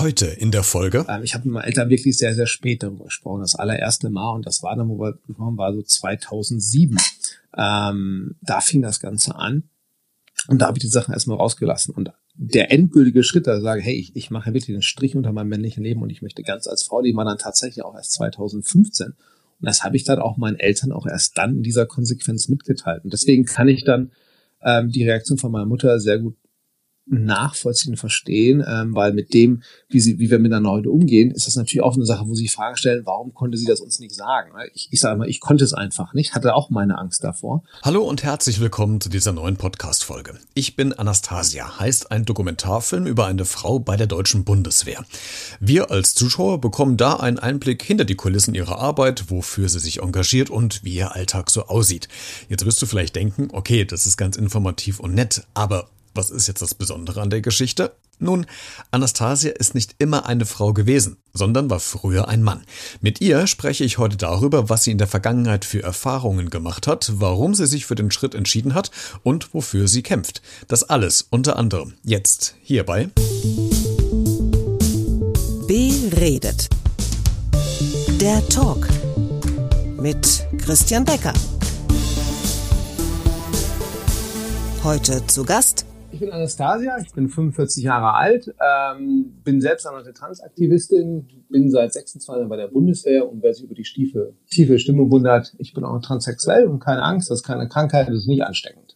Heute in der Folge. Ähm, ich habe mit meinen Eltern wirklich sehr, sehr spät darüber gesprochen. Das allererste Mal und das war dann, wo wir war so 2007. Ähm, da fing das Ganze an und da habe ich die Sachen erstmal rausgelassen und der endgültige Schritt, da sage, hey, ich, ich mache wirklich den Strich unter meinem männlichen Leben und ich möchte ganz als Frau leben, war dann tatsächlich auch erst 2015. Und das habe ich dann auch meinen Eltern auch erst dann in dieser Konsequenz mitgeteilt. Und deswegen kann ich dann ähm, die Reaktion von meiner Mutter sehr gut nachvollziehen, verstehen, ähm, weil mit dem, wie sie, wie wir miteinander heute umgehen, ist das natürlich auch eine Sache, wo sie Fragen stellen, warum konnte sie das uns nicht sagen? Ich, ich sage mal, ich konnte es einfach nicht, hatte auch meine Angst davor. Hallo und herzlich willkommen zu dieser neuen Podcast-Folge. Ich bin Anastasia, heißt ein Dokumentarfilm über eine Frau bei der deutschen Bundeswehr. Wir als Zuschauer bekommen da einen Einblick hinter die Kulissen ihrer Arbeit, wofür sie sich engagiert und wie ihr Alltag so aussieht. Jetzt wirst du vielleicht denken, okay, das ist ganz informativ und nett, aber was ist jetzt das Besondere an der Geschichte? Nun, Anastasia ist nicht immer eine Frau gewesen, sondern war früher ein Mann. Mit ihr spreche ich heute darüber, was sie in der Vergangenheit für Erfahrungen gemacht hat, warum sie sich für den Schritt entschieden hat und wofür sie kämpft. Das alles unter anderem jetzt hierbei. Beredet. Der Talk mit Christian Becker. Heute zu Gast ich bin Anastasia, ich bin 45 Jahre alt, ähm, bin selbst eine Transaktivistin, bin seit 26 Jahren bei der Bundeswehr und wer sich über die tiefe, tiefe Stimme wundert, ich bin auch transsexuell und keine Angst, das ist keine Krankheit, das ist nicht ansteckend.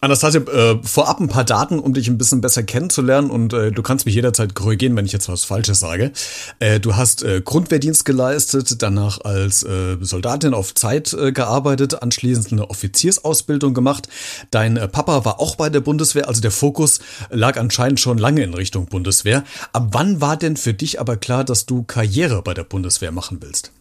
Anastasia, äh, vorab ein paar Daten, um dich ein bisschen besser kennenzulernen und äh, du kannst mich jederzeit korrigieren, wenn ich jetzt was Falsches sage. Äh, du hast äh, Grundwehrdienst geleistet, danach als äh, Soldatin auf Zeit äh, gearbeitet, anschließend eine Offiziersausbildung gemacht. Dein äh, Papa war auch bei der Bundeswehr, also der Fokus lag anscheinend schon lange in Richtung Bundeswehr. Ab wann war denn für dich aber klar, dass du Karriere bei der Bundeswehr machen willst?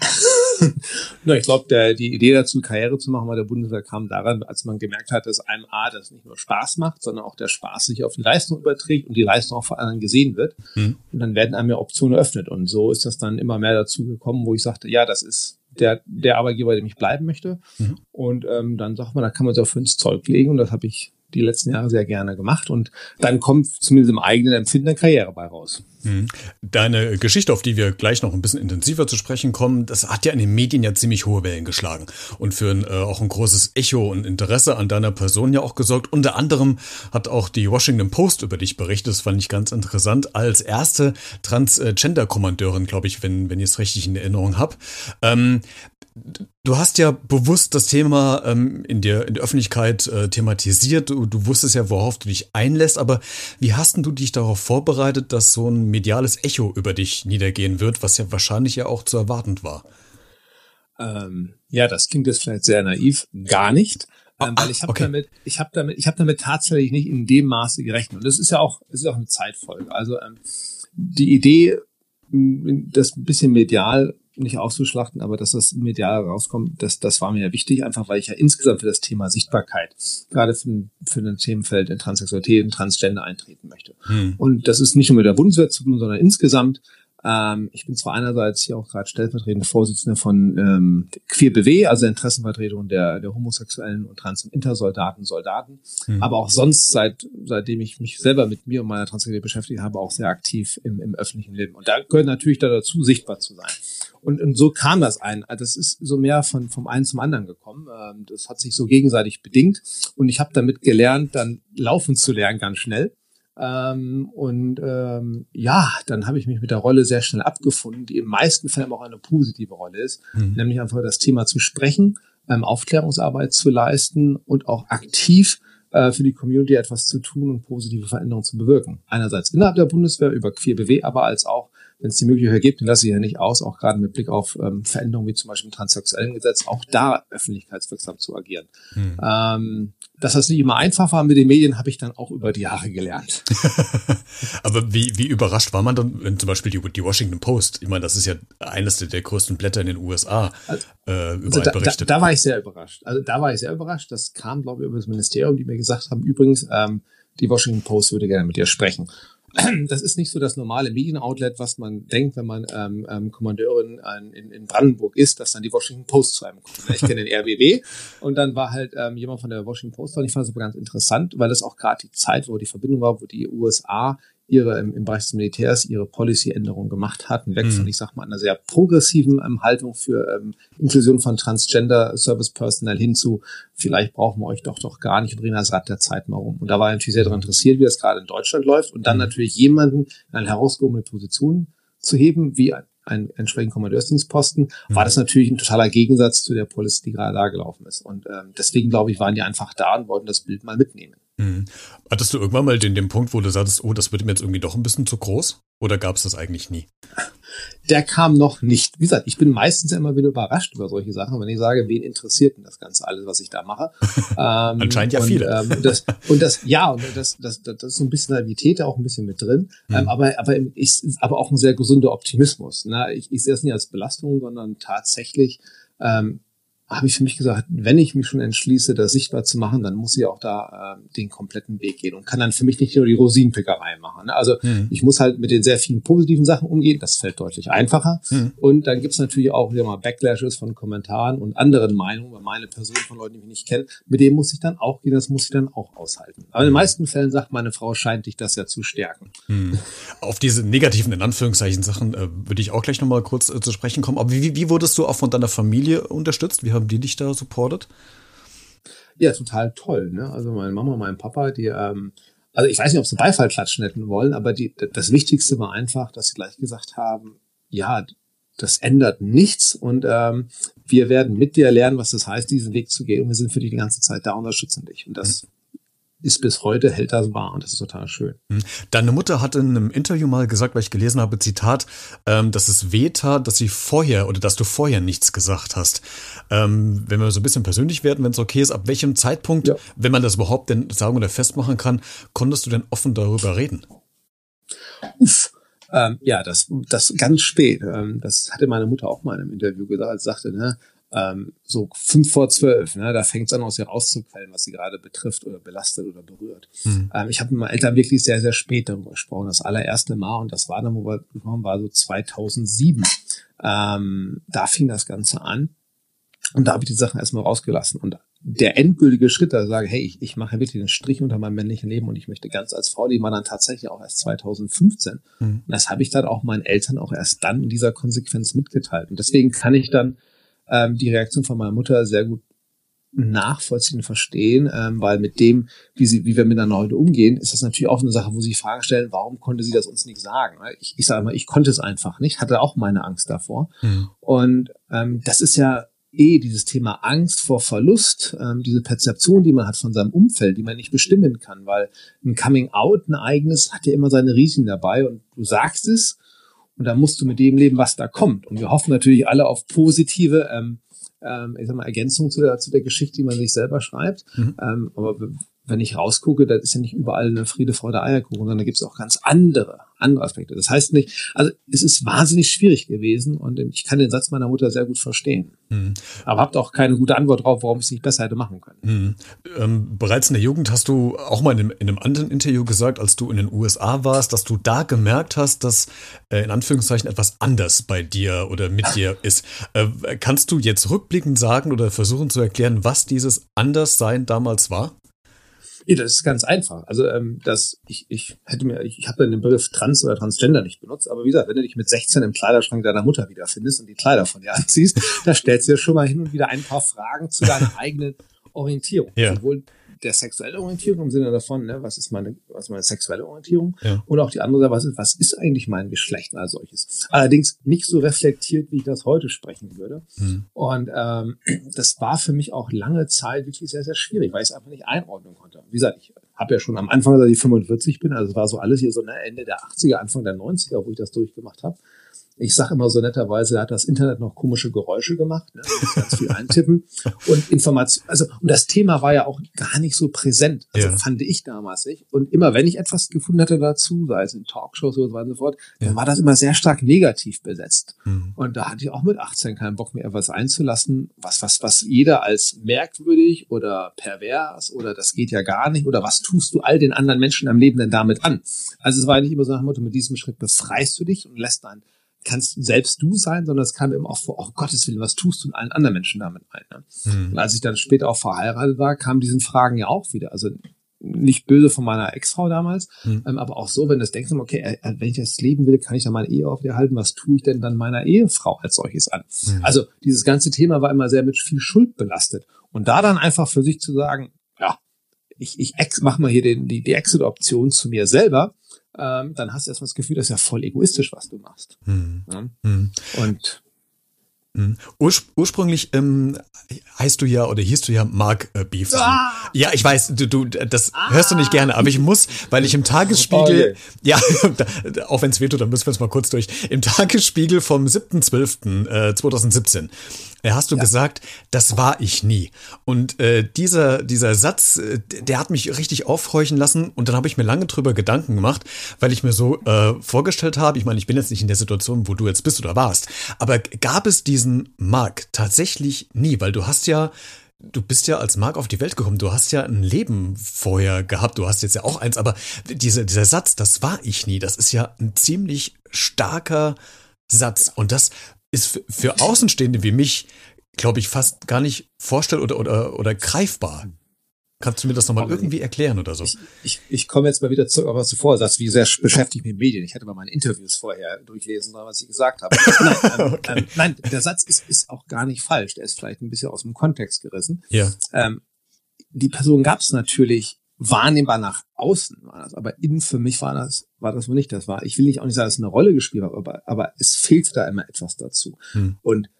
Na, ich glaube, die Idee dazu, Karriere zu machen bei der Bundeswehr kam daran, als man gemerkt hat, dass einem A, das nicht nur Spaß macht, sondern auch der Spaß sich auf die Leistung überträgt und die Leistung auch von anderen gesehen wird. Mhm. Und dann werden einem ja Optionen eröffnet. Und so ist das dann immer mehr dazu gekommen, wo ich sagte, ja, das ist der, der Arbeitgeber, dem ich bleiben möchte. Mhm. Und ähm, dann sagt man, da kann man sich auch für ins Zeug legen. Und das habe ich die letzten Jahre sehr gerne gemacht und dann kommt zumindest im eigenen Empfinden eine Karriere bei raus. Mhm. Deine Geschichte, auf die wir gleich noch ein bisschen intensiver zu sprechen kommen, das hat ja in den Medien ja ziemlich hohe Wellen geschlagen und für ein, äh, auch ein großes Echo und Interesse an deiner Person ja auch gesorgt. Unter anderem hat auch die Washington Post über dich berichtet, das fand ich ganz interessant, als erste Transgender-Kommandeurin, glaube ich, wenn, wenn ich es richtig in Erinnerung habe. Ähm, Du hast ja bewusst das Thema ähm, in, der, in der Öffentlichkeit äh, thematisiert. Du, du wusstest ja, worauf du dich einlässt, aber wie hast denn du dich darauf vorbereitet, dass so ein mediales Echo über dich niedergehen wird, was ja wahrscheinlich ja auch zu erwartend war? Ähm, ja, das klingt jetzt vielleicht sehr naiv. Gar nicht. Ähm, weil ich habe okay. damit, ich habe damit, ich habe damit tatsächlich nicht in dem Maße gerechnet. Und das ist ja auch, das ist auch eine Zeitfolge. Also ähm, die Idee, das ein bisschen medial nicht auszuschlachten, aber dass das medial rauskommt, das, das war mir ja wichtig, einfach weil ich ja insgesamt für das Thema Sichtbarkeit, gerade für, für ein Themenfeld in Transsexualität und Transgender eintreten möchte. Hm. Und das ist nicht nur mit der Bundeswehr zu tun, sondern insgesamt ähm, ich bin zwar einerseits hier auch gerade stellvertretende Vorsitzende von ähm, Queer BW, also der Interessenvertretung der, der homosexuellen und trans- und intersoldaten, Soldaten, mhm. aber auch sonst, seit, seitdem ich mich selber mit mir und meiner Transsexualität beschäftigt habe, auch sehr aktiv im, im öffentlichen Leben. Und da gehört natürlich da dazu, sichtbar zu sein. Und, und so kam das ein. Also das ist so mehr von vom einen zum anderen gekommen. Ähm, das hat sich so gegenseitig bedingt. Und ich habe damit gelernt, dann laufen zu lernen ganz schnell. Ähm, und ähm, ja, dann habe ich mich mit der Rolle sehr schnell abgefunden, die in meisten Fällen auch eine positive Rolle ist, mhm. nämlich einfach das Thema zu sprechen, ähm, Aufklärungsarbeit zu leisten und auch aktiv äh, für die Community etwas zu tun und positive Veränderungen zu bewirken. Einerseits innerhalb der Bundeswehr über QueerBW, aber als auch wenn es die Möglichkeit gibt, dann lasse ich ja nicht aus, auch gerade mit Blick auf ähm, Veränderungen wie zum Beispiel im transsexuellen Gesetz, auch da öffentlichkeitswirksam zu agieren. Hm. Ähm, dass das nicht immer einfach war mit den Medien, habe ich dann auch über die Jahre gelernt. Aber wie, wie überrascht war man dann, wenn zum Beispiel die, die Washington Post, ich meine, das ist ja eines der, der größten Blätter in den USA, also, äh, über also da, berichtet. Da, da war ich sehr überrascht. Also da war ich sehr überrascht. Das kam, glaube ich, über das Ministerium, die mir gesagt haben, übrigens, ähm, die Washington Post würde gerne mit dir sprechen. das ist nicht so das normale Medienoutlet, was man denkt, wenn man ähm, ähm, Kommandeurin in, in Brandenburg ist, dass dann die Washington Post zu einem kommt. Ich kenne den RBB und dann war halt ähm, jemand von der Washington Post und ich fand das aber ganz interessant, weil das auch gerade die Zeit, wo die Verbindung war, wo die USA ihre im, im Bereich des Militärs ihre Policy-Änderungen gemacht hatten, weg mhm. von, ich sag mal, einer sehr progressiven ähm, Haltung für ähm, Inklusion von Transgender Service Personnel hin zu, vielleicht brauchen wir euch doch doch gar nicht und drehen das Rad der Zeit mal um. Und da war er natürlich sehr daran interessiert, wie das gerade in Deutschland läuft und dann mhm. natürlich jemanden in eine herausgehobene Position zu heben, wie ein, ein entsprechenden Kommandeursdienstposten, mhm. war das natürlich ein totaler Gegensatz zu der Policy, die gerade da gelaufen ist. Und ähm, deswegen, glaube ich, waren die einfach da und wollten das Bild mal mitnehmen. Mhm. Hattest du irgendwann mal den, den Punkt, wo du sagst, oh, das wird mir jetzt irgendwie doch ein bisschen zu groß? Oder gab es das eigentlich nie? Der kam noch nicht. Wie gesagt, ich bin meistens immer wieder überrascht über solche Sachen, wenn ich sage, wen interessiert denn das Ganze alles, was ich da mache? ähm, Anscheinend ja und, viele. Ähm, und, das, und das, ja, und das, das, das, das ist so ein bisschen Naivität auch ein bisschen mit drin. Mhm. Ähm, aber, aber, ich, aber auch ein sehr gesunder Optimismus. Ne? Ich, ich sehe es nicht als Belastung, sondern tatsächlich ähm, habe ich für mich gesagt, wenn ich mich schon entschließe, das sichtbar zu machen, dann muss ich auch da äh, den kompletten Weg gehen und kann dann für mich nicht nur die Rosinenpickerei machen. Ne? Also mhm. ich muss halt mit den sehr vielen positiven Sachen umgehen, das fällt deutlich einfacher. Mhm. Und dann gibt's natürlich auch wieder mal Backlashes von Kommentaren und anderen Meinungen, weil meine Person von Leuten, die mich nicht kennen, mit denen muss ich dann auch gehen, das muss ich dann auch aushalten. Aber in den mhm. meisten Fällen sagt meine Frau, scheint dich das ja zu stärken. Mhm. Auf diese negativen, in Anführungszeichen, Sachen äh, würde ich auch gleich nochmal kurz äh, zu sprechen kommen. Aber wie, wie wurdest du auch von deiner Familie unterstützt? Wie haben die dich da supportet? Ja, total toll. Ne? Also meine Mama, mein Papa, die, ähm, also ich weiß nicht, ob sie Beifall klatschen hätten wollen, aber die, das Wichtigste war einfach, dass sie gleich gesagt haben, ja, das ändert nichts und ähm, wir werden mit dir lernen, was das heißt, diesen Weg zu gehen und wir sind für dich die ganze Zeit da, unterstützen dich. Und das ist bis heute, hält das wahr und das ist total schön. Hm. Deine Mutter hat in einem Interview mal gesagt, weil ich gelesen habe, Zitat, ähm, dass es weh tat, dass sie vorher oder dass du vorher nichts gesagt hast. Ähm, wenn wir so ein bisschen persönlich werden, wenn es okay ist, ab welchem Zeitpunkt, ja. wenn man das überhaupt denn sagen oder festmachen kann, konntest du denn offen darüber reden? Uff. Ähm, ja, das, das ganz spät. Ähm, das hatte meine Mutter auch mal in einem Interview gesagt, als sagte, ne, ähm, so fünf vor zwölf, ne, da fängt es an, aus ihr rauszuquellen, was sie gerade betrifft oder belastet oder berührt. Mhm. Ähm, ich habe mit meinen Eltern wirklich sehr, sehr spät darüber gesprochen. Das allererste Mal, und das war dann, wo wir gekommen war so 2007. Ähm, da fing das Ganze an. Und da habe ich die Sachen erstmal rausgelassen. Und der endgültige Schritt, da sage, hey, ich, ich mache wirklich den Strich unter meinem männlichen Leben und ich möchte ganz als Frau leben, war dann tatsächlich auch erst 2015. Mhm. Und das habe ich dann auch meinen Eltern auch erst dann in dieser Konsequenz mitgeteilt. Und deswegen kann ich dann ähm, die Reaktion von meiner Mutter sehr gut nachvollziehen und verstehen, ähm, weil mit dem, wie sie, wie wir miteinander heute umgehen, ist das natürlich auch eine Sache, wo sie Fragen stellen, warum konnte sie das uns nicht sagen? Ich, ich sage mal, ich konnte es einfach nicht, hatte auch meine Angst davor. Mhm. Und ähm, das ist ja eh dieses Thema Angst vor Verlust, ähm, diese Perzeption, die man hat von seinem Umfeld, die man nicht bestimmen kann, weil ein Coming Out, ein eigenes, hat ja immer seine Risiken dabei und du sagst es und da musst du mit dem leben, was da kommt. Und wir hoffen natürlich alle auf positive ähm, ähm, ich sag mal, Ergänzung zu der, zu der Geschichte, die man sich selber schreibt. Mhm. Ähm, aber wenn ich rausgucke, da ist ja nicht überall eine Friede, Freude, Eierkuchen, sondern da gibt es auch ganz andere, andere Aspekte. Das heißt nicht, also es ist wahnsinnig schwierig gewesen und ich kann den Satz meiner Mutter sehr gut verstehen. Mhm. Aber habt auch keine gute Antwort drauf, warum ich es nicht besser hätte machen können. Mhm. Ähm, bereits in der Jugend hast du auch mal in einem, in einem, anderen Interview gesagt, als du in den USA warst, dass du da gemerkt hast, dass äh, in Anführungszeichen etwas anders bei dir oder mit dir ist. Äh, kannst du jetzt rückblickend sagen oder versuchen zu erklären, was dieses Anderssein damals war? Ja, das ist ganz einfach. Also ähm, das, ich, ich hätte mir, ich, ich habe den Begriff Trans oder Transgender nicht benutzt, aber wie gesagt, wenn du dich mit 16 im Kleiderschrank deiner Mutter wiederfindest und die Kleider von dir anziehst, da stellst du dir schon mal hin und wieder ein paar Fragen zu deiner eigenen Orientierung. Ja. Sowohl der sexuellen Orientierung im Sinne davon, ne, was ist meine, was ist meine sexuelle Orientierung? Ja. Und auch die andere, was ist, was ist eigentlich mein Geschlecht als solches? Allerdings nicht so reflektiert, wie ich das heute sprechen würde. Mhm. Und ähm, das war für mich auch lange Zeit wirklich sehr, sehr schwierig, weil ich es einfach nicht einordnen konnte. Wie gesagt, ich habe ja schon am Anfang, als ich 45 bin, also es war so alles hier so ne, Ende der 80er, Anfang der 90er, wo ich das durchgemacht habe. Ich sage immer so netterweise, da hat das Internet noch komische Geräusche gemacht, ne? ganz viel eintippen und Information. Also und das Thema war ja auch gar nicht so präsent, also ja. fand ich damals nicht. Und immer wenn ich etwas gefunden hatte dazu, sei es in Talkshows oder so weiter und so fort, ja. dann war das immer sehr stark negativ besetzt. Mhm. Und da hatte ich auch mit 18 keinen Bock mehr, etwas einzulassen, was was was jeder als merkwürdig oder pervers oder das geht ja gar nicht oder was tust du all den anderen Menschen am Leben denn damit an? Also es war nicht immer so nach dem Motto, mit diesem Schritt befreist du dich und lässt dein kannst selbst du sein, sondern es kam eben auch vor, oh Gottes Willen, was tust du und allen anderen Menschen damit ein? Ne? Mhm. Und als ich dann später auch verheiratet war, kamen diesen Fragen ja auch wieder. Also nicht böse von meiner Ex-Frau damals, mhm. ähm, aber auch so, wenn du denkst, okay, äh, äh, wenn ich das leben will, kann ich dann meine Ehe aufrechterhalten, was tue ich denn dann meiner Ehefrau als solches an? Mhm. Also dieses ganze Thema war immer sehr mit viel Schuld belastet. Und da dann einfach für sich zu sagen, ja, ich, ich mache mal hier den, die, die Exit-Option zu mir selber, ähm, dann hast du erstmal das Gefühl, das ist ja voll egoistisch, was du machst. Mhm. Ja? Mhm. Und ursprünglich ähm, heißt du ja oder hieß du ja Mark äh, Beef. Ah! Ja, ich weiß, du, du das ah! hörst du nicht gerne, aber ich muss, weil ich im Tagesspiegel, oh, ja, auch wenn es wehtut, dann müssen wir es mal kurz durch. Im Tagesspiegel vom 7.12.2017 äh, 2017 äh, hast du ja. gesagt, das war ich nie. Und äh, dieser, dieser Satz, äh, der hat mich richtig aufhorchen lassen und dann habe ich mir lange drüber Gedanken gemacht, weil ich mir so äh, vorgestellt habe, ich meine, ich bin jetzt nicht in der Situation, wo du jetzt bist oder warst, aber gab es diesen Mark tatsächlich nie, weil du hast ja Du bist ja als Mark auf die Welt gekommen. Du hast ja ein Leben vorher gehabt. Du hast jetzt ja auch eins. Aber diese, dieser Satz, das war ich nie, das ist ja ein ziemlich starker Satz. Und das ist für Außenstehende wie mich, glaube ich, fast gar nicht vorstellbar oder, oder, oder greifbar. Kannst du mir das nochmal irgendwie erklären oder so? Ich, ich, ich komme jetzt mal wieder was du vorher sagst, wie sehr beschäftigt mit Medien. Ich hatte mal meine Interviews vorher durchlesen, was ich gesagt habe. Nein, ähm, okay. ähm, nein, der Satz ist, ist auch gar nicht falsch. Der ist vielleicht ein bisschen aus dem Kontext gerissen. Ja. Ähm, die Person gab es natürlich wahrnehmbar nach außen war das, aber innen für mich war das, war das wohl nicht. Das war, ich will nicht auch nicht sagen, dass es eine Rolle gespielt hat, aber, aber es fehlte da immer etwas dazu. Hm. Und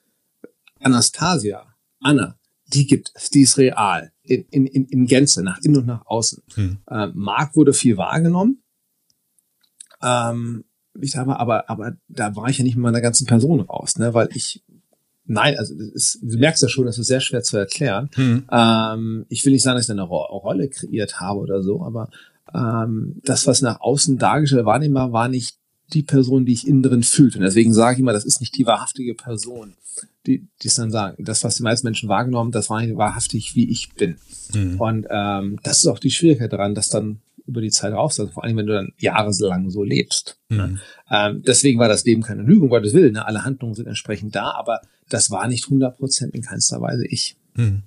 Anastasia, Anna, die gibt es, die ist real, in, in, in Gänze, nach innen und nach außen. Hm. Ähm, Marc wurde viel wahrgenommen. Ähm, ich sag mal, aber, aber da war ich ja nicht mit meiner ganzen Person raus, ne, weil ich Nein, also ist, du merkst ja schon, das ist sehr schwer zu erklären. Hm. Ähm, ich will nicht sagen, dass ich eine Ro Rolle kreiert habe oder so, aber ähm, das, was nach außen dargestellt wahrnehmbar war, nicht die Person, die ich innen drin fühlte. Und deswegen sage ich immer, das ist nicht die wahrhaftige Person, die es dann sagen. Das, was die meisten Menschen wahrgenommen, das war nicht wahrhaftig, wie ich bin. Hm. Und ähm, das ist auch die Schwierigkeit daran, dass dann über die Zeit raus, also vor allem, wenn du dann jahrelang so lebst. Mhm. Ähm, deswegen war das Leben keine Lüge, um Gottes Willen. Ne? Alle Handlungen sind entsprechend da, aber das war nicht 100 Prozent in keinster Weise ich. Mhm.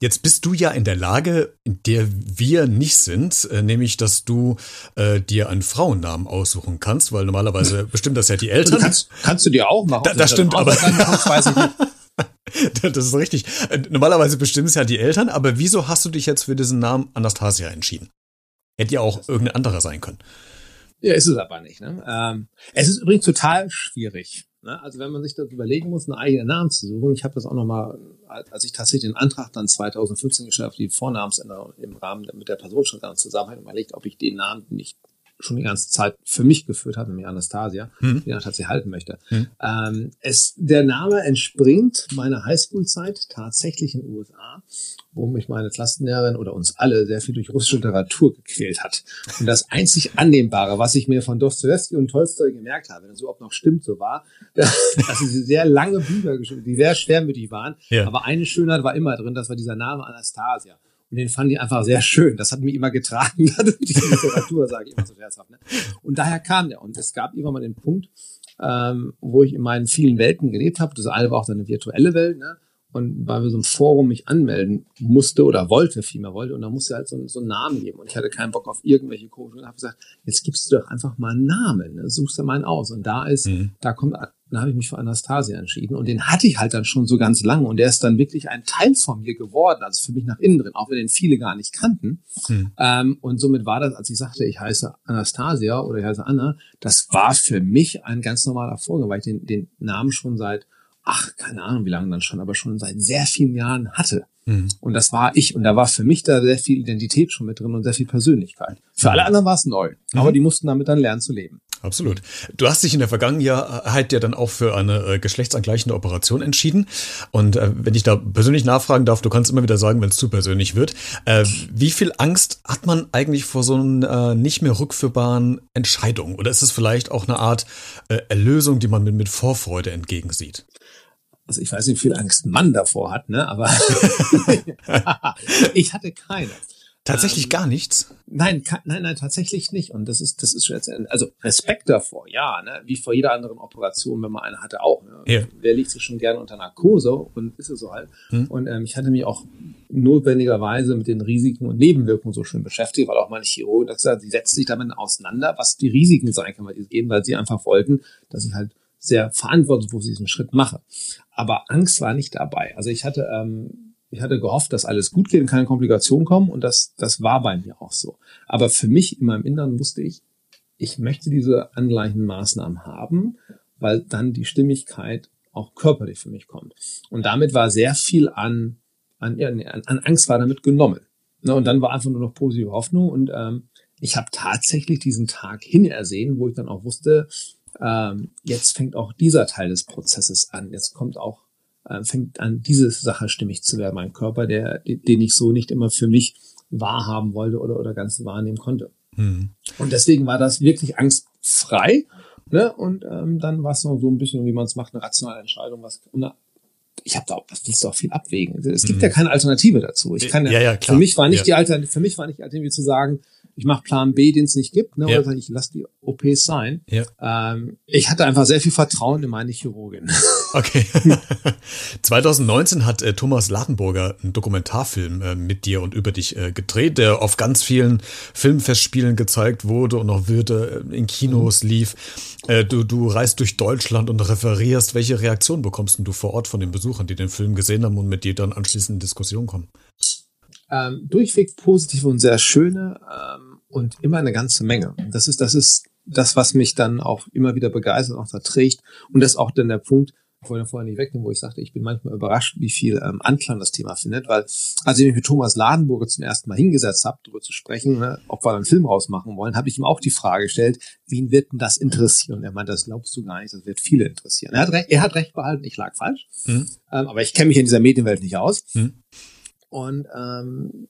Jetzt bist du ja in der Lage, in der wir nicht sind, äh, nämlich, dass du äh, dir einen Frauennamen aussuchen kannst, weil normalerweise bestimmt das ja die Eltern. Kannst, kannst, du dir auch machen. Da, das stimmt, aber. das ist richtig. Äh, normalerweise bestimmen es ja die Eltern, aber wieso hast du dich jetzt für diesen Namen Anastasia entschieden? Hätte ja auch irgendein anderer sein können. Ja, ist es aber nicht. Ne? Ähm, es ist übrigens total schwierig. Ne? Also wenn man sich das überlegen muss, einen eigenen Namen zu suchen. Ich habe das auch nochmal, als ich tatsächlich den Antrag dann 2015 geschafft, die Vornamensänderung im Rahmen mit der Person schon zusammen überlegt, ob ich den Namen nicht schon die ganze Zeit für mich geführt hat, nämlich Anastasia, mhm. die tatsächlich halten möchte. Mhm. Ähm, es, der Name entspringt meiner Highschool-Zeit tatsächlich in den USA, wo mich meine Klassenlehrerin oder uns alle sehr viel durch russische Literatur gequält hat. Und das einzig Annehmbare, was ich mir von Dostoevsky und Tolstoi gemerkt habe, wenn das überhaupt noch stimmt, so war, dass sie sehr lange Bücher geschrieben, die sehr schwermütig waren. Ja. Aber eine Schönheit war immer drin, das war dieser Name Anastasia. Und den fand ich einfach sehr schön. Das hat mich immer getragen, die Literatur, sage ich immer so scherzhaft. Ne? Und daher kam der. Und es gab immer mal den Punkt, ähm, wo ich in meinen vielen Welten gelebt habe. Das eine war auch so eine virtuelle Welt. Ne? Und weil wir so ein Forum mich anmelden musste oder wollte, vielmehr wollte, und da musste halt so, so einen Namen geben. Und ich hatte keinen Bock auf irgendwelche komischen. Und habe gesagt, jetzt gibst du doch einfach mal einen Namen, ne? suchst du mal einen aus. Und da ist, mhm. da kommt, dann habe ich mich für Anastasia entschieden. Und den hatte ich halt dann schon so ganz lange. Und der ist dann wirklich ein Teil von mir geworden, also für mich nach innen drin, auch wenn den viele gar nicht kannten. Mhm. Ähm, und somit war das, als ich sagte, ich heiße Anastasia oder ich heiße Anna, das war für mich ein ganz normaler Vorgang, weil ich den, den Namen schon seit ach, keine Ahnung, wie lange dann schon, aber schon seit sehr vielen Jahren hatte. Mhm. Und das war ich. Und da war für mich da sehr viel Identität schon mit drin und sehr viel Persönlichkeit. Für alle anderen war es neu. Mhm. Aber die mussten damit dann lernen zu leben. Absolut. Du hast dich in der Vergangenheit ja dann auch für eine äh, geschlechtsangleichende Operation entschieden. Und äh, wenn ich da persönlich nachfragen darf, du kannst immer wieder sagen, wenn es zu persönlich wird. Äh, wie viel Angst hat man eigentlich vor so einer äh, nicht mehr rückführbaren Entscheidung? Oder ist es vielleicht auch eine Art äh, Erlösung, die man mit, mit Vorfreude entgegensieht? also ich weiß nicht, wie viel Angst Mann davor hat, ne? Aber ich hatte keine. Tatsächlich ähm, gar nichts? Nein, nein, nein, tatsächlich nicht. Und das ist, das ist schon jetzt, also Respekt davor, ja, ne? wie vor jeder anderen Operation, wenn man eine hatte, auch. Ne? Ja. Wer liegt sich schon gerne unter Narkose und ist es so halt. Hm. Und ähm, ich hatte mich auch notwendigerweise mit den Risiken und Nebenwirkungen so schön beschäftigt, weil auch meine Chirurgen gesagt sie setzen sich damit auseinander, was die Risiken sein können, weil die gehen, weil sie einfach wollten, dass ich halt sehr verantwortungsbewusst diesen Schritt mache. Aber Angst war nicht dabei. Also ich hatte ähm, ich hatte gehofft, dass alles gut geht und keine Komplikationen kommen und das, das war bei mir auch so. Aber für mich in meinem Inneren wusste ich, ich möchte diese angleichenden Maßnahmen haben, weil dann die Stimmigkeit auch körperlich für mich kommt. Und damit war sehr viel an, an, an, an Angst war damit genommen. Ne, und dann war einfach nur noch positive Hoffnung und ähm, ich habe tatsächlich diesen Tag hinersehen, wo ich dann auch wusste, ähm, jetzt fängt auch dieser Teil des Prozesses an. Jetzt kommt auch fängt an, diese Sache stimmig zu werden, mein Körper, der, den ich so nicht immer für mich wahrhaben wollte oder, oder ganz wahrnehmen konnte. Mhm. Und deswegen war das wirklich angstfrei. Ne? Und ähm, dann war es noch so ein bisschen, wie man es macht, eine rationale Entscheidung, was eine ich habe da auch, was willst du auch viel abwägen? Es gibt mhm. ja keine Alternative dazu. Ich kann ja, ja, ja klar. für mich war nicht ja. die Alternative, für mich war nicht die Alternative zu sagen, ich mache Plan B, den es nicht gibt, ne, ja. oder ich lasse die OPs sein. Ja. Ähm, ich hatte einfach sehr viel Vertrauen in meine Chirurgin. Okay. 2019 hat äh, Thomas Ladenburger einen Dokumentarfilm äh, mit dir und über dich äh, gedreht, der auf ganz vielen Filmfestspielen gezeigt wurde und auch würde äh, in Kinos mhm. lief. Äh, du, du reist durch Deutschland und referierst. Welche Reaktion bekommst du vor Ort von den Besuchern, die den Film gesehen haben und mit dir dann anschließend in Diskussion kommen? ähm, durchweg positive und sehr schöne ähm, und immer eine ganze Menge. Das ist, das ist das, was mich dann auch immer wieder begeistert, auch da trägt. Und das ist auch dann der Punkt, ich wollte vorher nicht wegnehmen, wo ich sagte, ich bin manchmal überrascht, wie viel ähm, Anklang das Thema findet, weil als ich mich mit Thomas Ladenburger zum ersten Mal hingesetzt habe, darüber zu sprechen, ne, ob wir einen Film rausmachen wollen, habe ich ihm auch die Frage gestellt, wen wird denn das interessieren? Und er meinte, das glaubst du gar nicht, das wird viele interessieren. Er hat, recht, er hat recht behalten, ich lag falsch, mhm. ähm, aber ich kenne mich in dieser Medienwelt nicht aus. Mhm. Und ähm,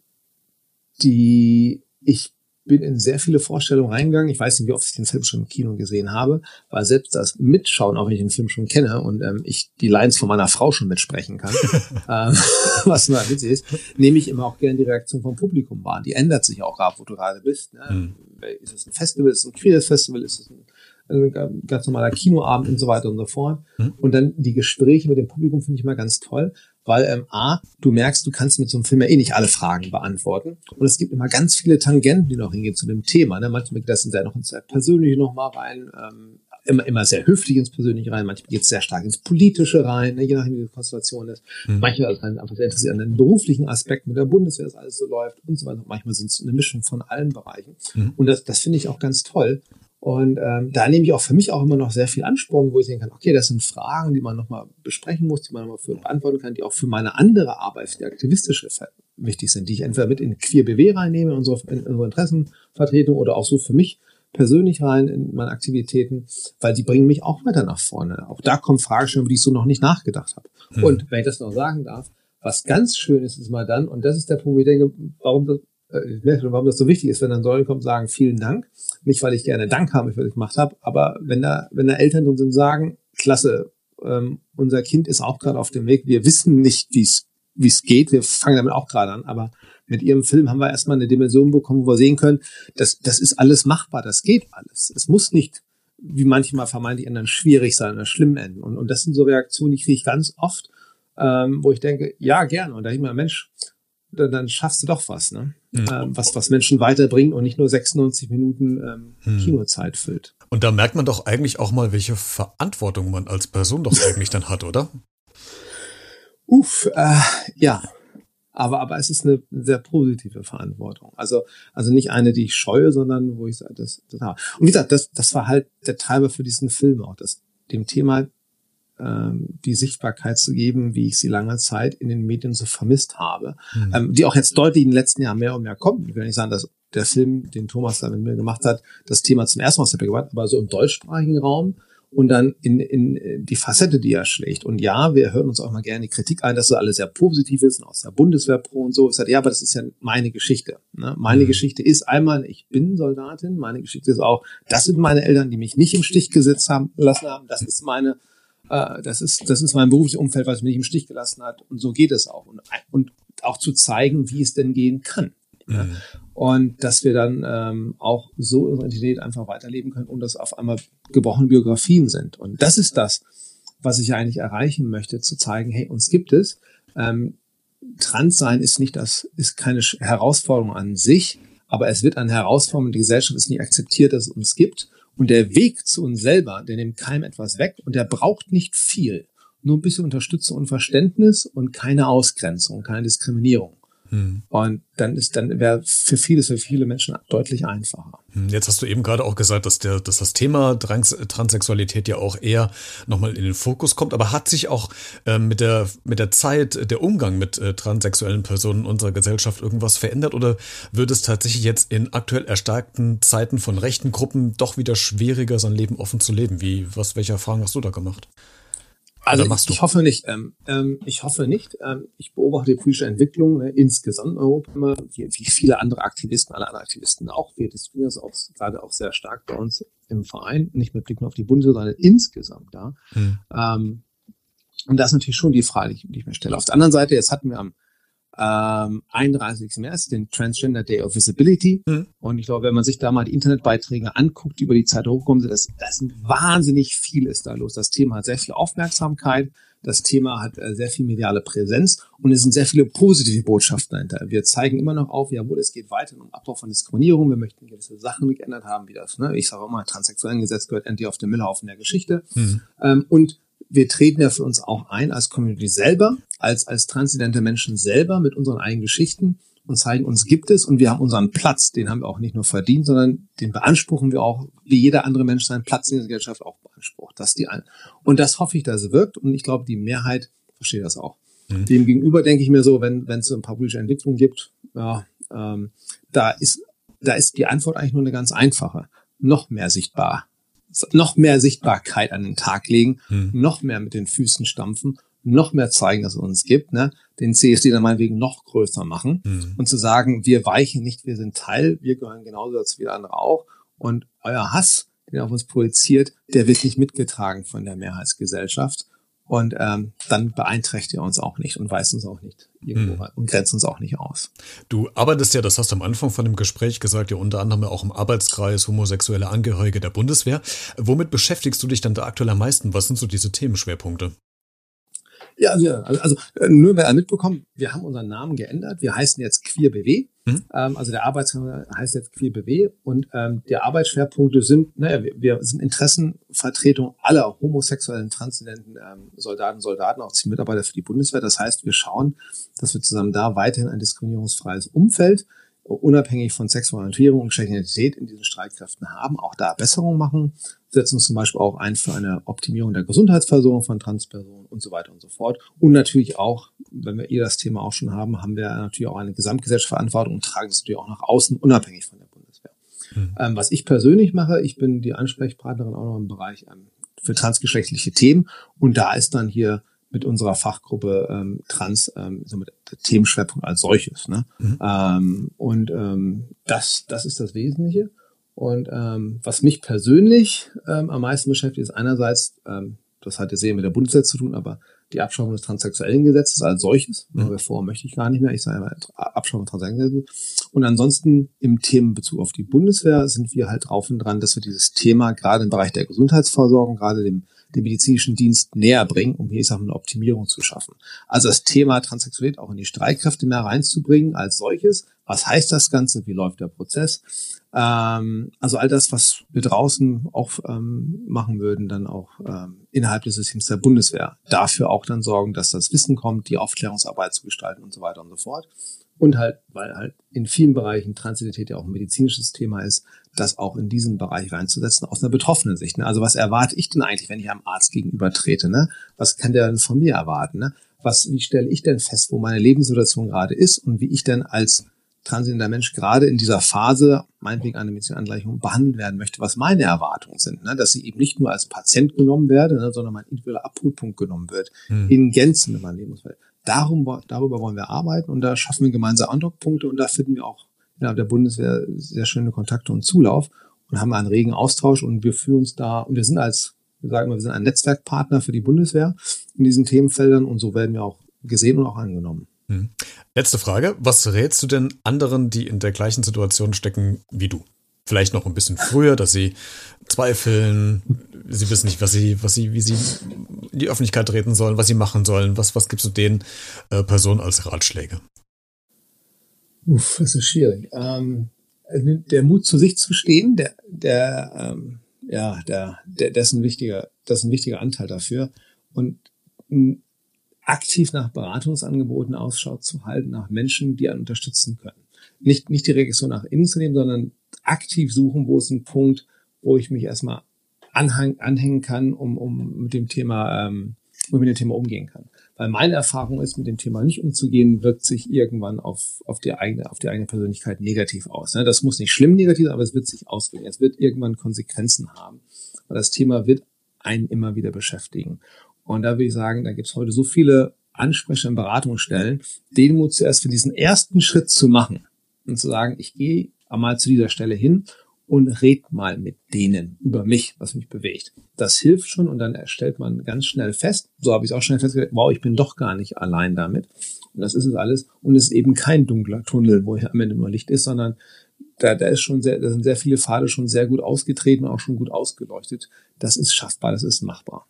die, ich bin in sehr viele Vorstellungen reingegangen. Ich weiß nicht, wie oft ich den Film schon im Kino gesehen habe, weil selbst das Mitschauen, auch wenn ich den Film schon kenne und ähm, ich die Lines von meiner Frau schon mitsprechen kann, ähm, was nur witzig ist, nehme ich immer auch gerne die Reaktion vom Publikum wahr. Die ändert sich auch gerade, wo du gerade bist. Ne? Mhm. Ist es ein Festival, ist es ein queeres Festival, ist es ein ganz normaler Kinoabend und so weiter und so fort. Mhm. Und dann die Gespräche mit dem Publikum finde ich immer ganz toll, weil ähm, A, du merkst, du kannst mit so einem Film ja eh nicht alle Fragen beantworten. Und es gibt immer ganz viele Tangenten, die noch hingehen zu dem Thema. Ne? Manchmal geht das sehr noch ins Persönliche noch mal rein, ähm, immer, immer sehr höflich ins Persönliche rein, manchmal geht es sehr stark ins Politische rein, ne? je nachdem, wie die Konstellation ist. Mhm. Manchmal ist es einfach sehr interessiert an den beruflichen Aspekt mit der Bundeswehr, dass alles so läuft und so weiter. Manchmal sind es eine Mischung von allen Bereichen. Mhm. Und das, das finde ich auch ganz toll. Und ähm, da nehme ich auch für mich auch immer noch sehr viel Ansporn, wo ich denken kann, okay, das sind Fragen, die man nochmal besprechen muss, die man nochmal für beantworten kann, die auch für meine andere Arbeit, für die aktivistische wichtig sind, die ich entweder mit in Queer BW reinnehme, in unsere, in unsere Interessenvertretung oder auch so für mich persönlich rein in meine Aktivitäten, weil die bringen mich auch weiter nach vorne. Auch da kommen Fragestellungen, über die ich so noch nicht nachgedacht habe. Hm. Und wenn ich das noch sagen darf, was ganz schön ist, ist mal dann, und das ist der Punkt, wo ich denke, warum das, ich merke schon, warum das so wichtig ist, wenn dann Säulen kommt, sagen vielen Dank. Nicht, weil ich gerne Dank habe, was ich gemacht habe, aber wenn da, wenn da Eltern drin sind, sagen, klasse, ähm, unser Kind ist auch gerade auf dem Weg, wir wissen nicht, wie es wie es geht, wir fangen damit auch gerade an, aber mit ihrem Film haben wir erstmal eine Dimension bekommen, wo wir sehen können, das, das ist alles machbar, das geht alles. Es muss nicht, wie manchmal vermeintlich anderen, schwierig sein oder schlimm enden. Und, und das sind so Reaktionen, die kriege ich ganz oft, ähm, wo ich denke, ja, gerne. Und da ich mir, Mensch, dann, dann schaffst du doch was, ne? Mhm. Ähm, was, was Menschen weiterbringt und nicht nur 96 Minuten ähm, mhm. Kinozeit füllt. Und da merkt man doch eigentlich auch mal, welche Verantwortung man als Person doch eigentlich dann hat, oder? Uff, äh, ja. Aber, aber es ist eine sehr positive Verantwortung. Also, also nicht eine, die ich scheue, sondern wo ich sage, das, das habe. Und wie gesagt, das, das war halt der Treiber für diesen Film auch, das, dem Thema die Sichtbarkeit zu geben, wie ich sie lange Zeit in den Medien so vermisst habe, mhm. ähm, die auch jetzt deutlich in den letzten Jahren mehr und mehr kommt. Ich will nicht sagen, dass der Film, den Thomas da mit mir gemacht hat, das Thema zum ersten Mal gebracht, aber so im deutschsprachigen Raum und dann in, in die Facette, die er schlägt. Und ja, wir hören uns auch mal gerne die Kritik ein, dass so alles sehr positiv ist und aus der Bundeswehr pro und so. Ich sage, ja, aber das ist ja meine Geschichte. Ne? Meine mhm. Geschichte ist einmal, ich bin Soldatin. Meine Geschichte ist auch, das sind meine Eltern, die mich nicht im Stich gesetzt haben, lassen haben. Das ist meine äh, das ist, das ist mein berufliches Umfeld, was mich nicht im Stich gelassen hat. Und so geht es auch. Und, und auch zu zeigen, wie es denn gehen kann. Mhm. Ja. Und dass wir dann ähm, auch so unsere Identität einfach weiterleben können und dass auf einmal gebrochene Biografien sind. Und das ist das, was ich eigentlich erreichen möchte, zu zeigen, hey, uns gibt es. Ähm, Trans sein ist nicht das, ist keine Herausforderung an sich, aber es wird eine Herausforderung. Die Gesellschaft ist nicht akzeptiert, dass es uns gibt. Und der Weg zu uns selber, der nimmt keinem etwas weg und der braucht nicht viel. Nur ein bisschen Unterstützung und Verständnis und keine Ausgrenzung, keine Diskriminierung. Hm. Und dann ist, dann wäre für vieles, für viele Menschen deutlich einfacher. Hm, jetzt hast du eben gerade auch gesagt, dass der, dass das Thema Trans Transsexualität ja auch eher nochmal in den Fokus kommt, aber hat sich auch äh, mit der, mit der Zeit der Umgang mit äh, transsexuellen Personen in unserer Gesellschaft irgendwas verändert oder wird es tatsächlich jetzt in aktuell erstarkten Zeiten von rechten Gruppen doch wieder schwieriger, sein Leben offen zu leben? Wie, was, welche Erfahrungen hast du da gemacht? Also ich, ich, hoffe nicht. Ähm, ähm, ich hoffe nicht. Ähm, ich beobachte die politische Entwicklung ne, insgesamt in Europa immer, wie, wie, viele andere Aktivisten, alle anderen Aktivisten auch. Wir diskutieren das auch gerade auch sehr stark bei uns im Verein, nicht mit Blick nur auf die Bundeswehr, sondern insgesamt da. Hm. Ähm, und das ist natürlich schon die Frage, die ich mir stelle. Auf der anderen Seite, jetzt hatten wir am ähm, 31. März, den Transgender Day of Visibility. Mhm. Und ich glaube, wenn man sich da mal die Internetbeiträge anguckt, die über die Zeit hochkommen, sind das, das sind wahnsinnig viel ist da los. Das Thema hat sehr viel Aufmerksamkeit. Das Thema hat äh, sehr viel mediale Präsenz und es sind sehr viele positive Botschaften dahinter. Wir zeigen immer noch auf, jawohl, es geht weiter um Abbau von Diskriminierung. Wir möchten gewisse Sachen geändert haben, wie das, ne? ich sage mal, transsexuellen Gesetz gehört endlich auf den Müllhaufen der Geschichte. Mhm. Ähm, und wir treten ja für uns auch ein als Community selber, als, als transidente Menschen selber mit unseren eigenen Geschichten und zeigen, uns gibt es und wir haben unseren Platz. Den haben wir auch nicht nur verdient, sondern den beanspruchen wir auch, wie jeder andere Mensch seinen Platz in der Gesellschaft auch beansprucht. Das die ein und das hoffe ich, dass es wirkt und ich glaube, die Mehrheit versteht das auch. Mhm. Demgegenüber denke ich mir so, wenn wenn es so ein paar politische Entwicklungen gibt, ja, ähm, da ist da ist die Antwort eigentlich nur eine ganz einfache. Noch mehr sichtbar noch mehr Sichtbarkeit an den Tag legen, hm. noch mehr mit den Füßen stampfen, noch mehr zeigen, dass es uns gibt, ne? den CSD dann meinetwegen noch größer machen hm. und zu sagen, wir weichen nicht, wir sind Teil, wir gehören genauso dazu wie andere auch und euer Hass, den auf uns projiziert, der wird nicht mitgetragen von der Mehrheitsgesellschaft und ähm, dann beeinträchtigt er uns auch nicht und weist uns auch nicht irgendwo hm. und grenzt uns auch nicht aus. Du arbeitest ja, das hast du am Anfang von dem Gespräch gesagt, ja unter anderem auch im Arbeitskreis homosexuelle Angehörige der Bundeswehr. Womit beschäftigst du dich dann da aktuell am meisten? Was sind so diese Themenschwerpunkte? Ja, also, also nur wer mitbekommen, wir haben unseren Namen geändert. Wir heißen jetzt Queer BW. Mhm. Ähm, also der Arbeitsname heißt jetzt Queer BW und ähm, die Arbeitsschwerpunkte sind, naja, wir, wir sind Interessenvertretung aller homosexuellen, transzendenten ähm, Soldaten, Soldaten, auch Zielmitarbeiter für die Bundeswehr. Das heißt, wir schauen, dass wir zusammen da weiterhin ein diskriminierungsfreies Umfeld unabhängig von sexueller Orientierung und Identität in diesen Streitkräften haben, auch da Besserungen machen, setzen uns zum Beispiel auch ein für eine Optimierung der Gesundheitsversorgung von Transpersonen und so weiter und so fort. Und natürlich auch, wenn wir eh das Thema auch schon haben, haben wir natürlich auch eine gesamtgesellschaftliche Verantwortung und tragen das natürlich auch nach außen, unabhängig von der Bundeswehr. Mhm. Ähm, was ich persönlich mache, ich bin die Ansprechpartnerin auch noch im Bereich ähm, für transgeschlechtliche Themen und da ist dann hier mit unserer Fachgruppe ähm, Trans, ähm, so mit Themenschwerpunkt als solches. Ne? Mhm. Ähm, und ähm, das, das ist das Wesentliche. Und ähm, was mich persönlich ähm, am meisten beschäftigt, ist einerseits, ähm, das hat ja sehr mit der Bundeswehr zu tun, aber die Abschaffung des transsexuellen Gesetzes als solches. Mhm. Bevor möchte ich gar nicht mehr. Ich sage Abschaffung des transsexuellen Gesetzes. Und ansonsten im Themenbezug auf die Bundeswehr sind wir halt drauf und dran, dass wir dieses Thema gerade im Bereich der Gesundheitsversorgung, gerade dem den medizinischen Dienst näher bringen, um hier ich sag mal, eine Optimierung zu schaffen. Also das Thema Transsexualität auch in die Streitkräfte mehr reinzubringen als solches. Was heißt das Ganze? Wie läuft der Prozess? Ähm, also all das, was wir draußen auch ähm, machen würden, dann auch ähm, innerhalb des Systems der Bundeswehr. Dafür auch dann sorgen, dass das Wissen kommt, die Aufklärungsarbeit zu gestalten und so weiter und so fort. Und halt, weil halt in vielen Bereichen Transidentität ja auch ein medizinisches Thema ist, das auch in diesen Bereich reinzusetzen aus einer betroffenen Sicht. Ne? Also was erwarte ich denn eigentlich, wenn ich einem Arzt gegenüber? Ne? Was kann der denn von mir erwarten? Ne? Was, wie stelle ich denn fest, wo meine Lebenssituation gerade ist und wie ich denn als transidenter Mensch gerade in dieser Phase, meinetwegen eine medizinische Angleichung, behandelt werden möchte, was meine Erwartungen sind. Ne? Dass ich eben nicht nur als Patient genommen werde, ne, sondern mein individueller Abholpunkt genommen wird, hm. in Gänzen in meinem Lebensfeld. Darum, darüber wollen wir arbeiten und da schaffen wir gemeinsam Andockpunkte und da finden wir auch innerhalb der Bundeswehr sehr schöne Kontakte und Zulauf und haben einen regen Austausch und wir fühlen uns da und wir sind als, wir sagen mal, wir sind ein Netzwerkpartner für die Bundeswehr in diesen Themenfeldern und so werden wir auch gesehen und auch angenommen. Hm. Letzte Frage. Was rätst du denn anderen, die in der gleichen Situation stecken wie du? Vielleicht noch ein bisschen früher, dass sie zweifeln, sie wissen nicht, was sie, was sie, wie sie in die Öffentlichkeit treten sollen, was sie machen sollen. Was, was gibst du den äh, Personen als Ratschläge? Uff, das ist schwierig. Ähm, also der Mut zu sich zu stehen, der, der, ähm, ja, der, der, der ist ein wichtiger, das ist ein wichtiger Anteil dafür. Und aktiv nach Beratungsangeboten Ausschau zu halten, nach Menschen, die einen unterstützen können. Nicht, nicht die Regression nach innen zu nehmen, sondern aktiv suchen, wo ist ein Punkt, wo ich mich erstmal anhang, anhängen kann, um, um mit dem Thema, ähm, um mit dem Thema umgehen kann. Weil meine Erfahrung ist, mit dem Thema nicht umzugehen, wirkt sich irgendwann auf, auf die eigene, auf die eigene Persönlichkeit negativ aus. Ne? Das muss nicht schlimm negativ, aber es wird sich auswirken. Es wird irgendwann Konsequenzen haben. Weil das Thema wird einen immer wieder beschäftigen. Und da würde ich sagen, da gibt es heute so viele Ansprecher in Beratungsstellen, den Mut zuerst für diesen ersten Schritt zu machen und zu sagen, ich gehe einmal zu dieser Stelle hin und red mal mit denen über mich, was mich bewegt. Das hilft schon und dann stellt man ganz schnell fest, so habe ich es auch schnell festgestellt, wow, ich bin doch gar nicht allein damit. Und das ist es alles. Und es ist eben kein dunkler Tunnel, wo hier am Ende nur Licht ist, sondern da, da ist schon sehr, da sind sehr viele Pfade schon sehr gut ausgetreten, auch schon gut ausgeleuchtet. Das ist schaffbar, das ist machbar.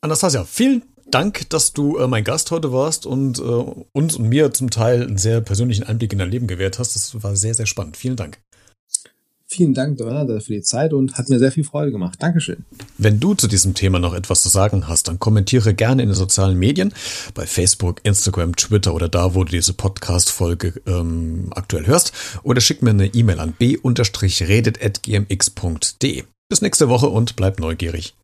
Anastasia, vielen Dank, dass du äh, mein Gast heute warst und äh, uns und mir zum Teil einen sehr persönlichen Einblick in dein Leben gewährt hast. Das war sehr, sehr spannend. Vielen Dank. Vielen Dank Donata, für die Zeit und hat mir sehr viel Freude gemacht. Dankeschön. Wenn du zu diesem Thema noch etwas zu sagen hast, dann kommentiere gerne in den sozialen Medien, bei Facebook, Instagram, Twitter oder da, wo du diese Podcast-Folge ähm, aktuell hörst, oder schick mir eine E-Mail an b-redet.gmx.de. Bis nächste Woche und bleib neugierig.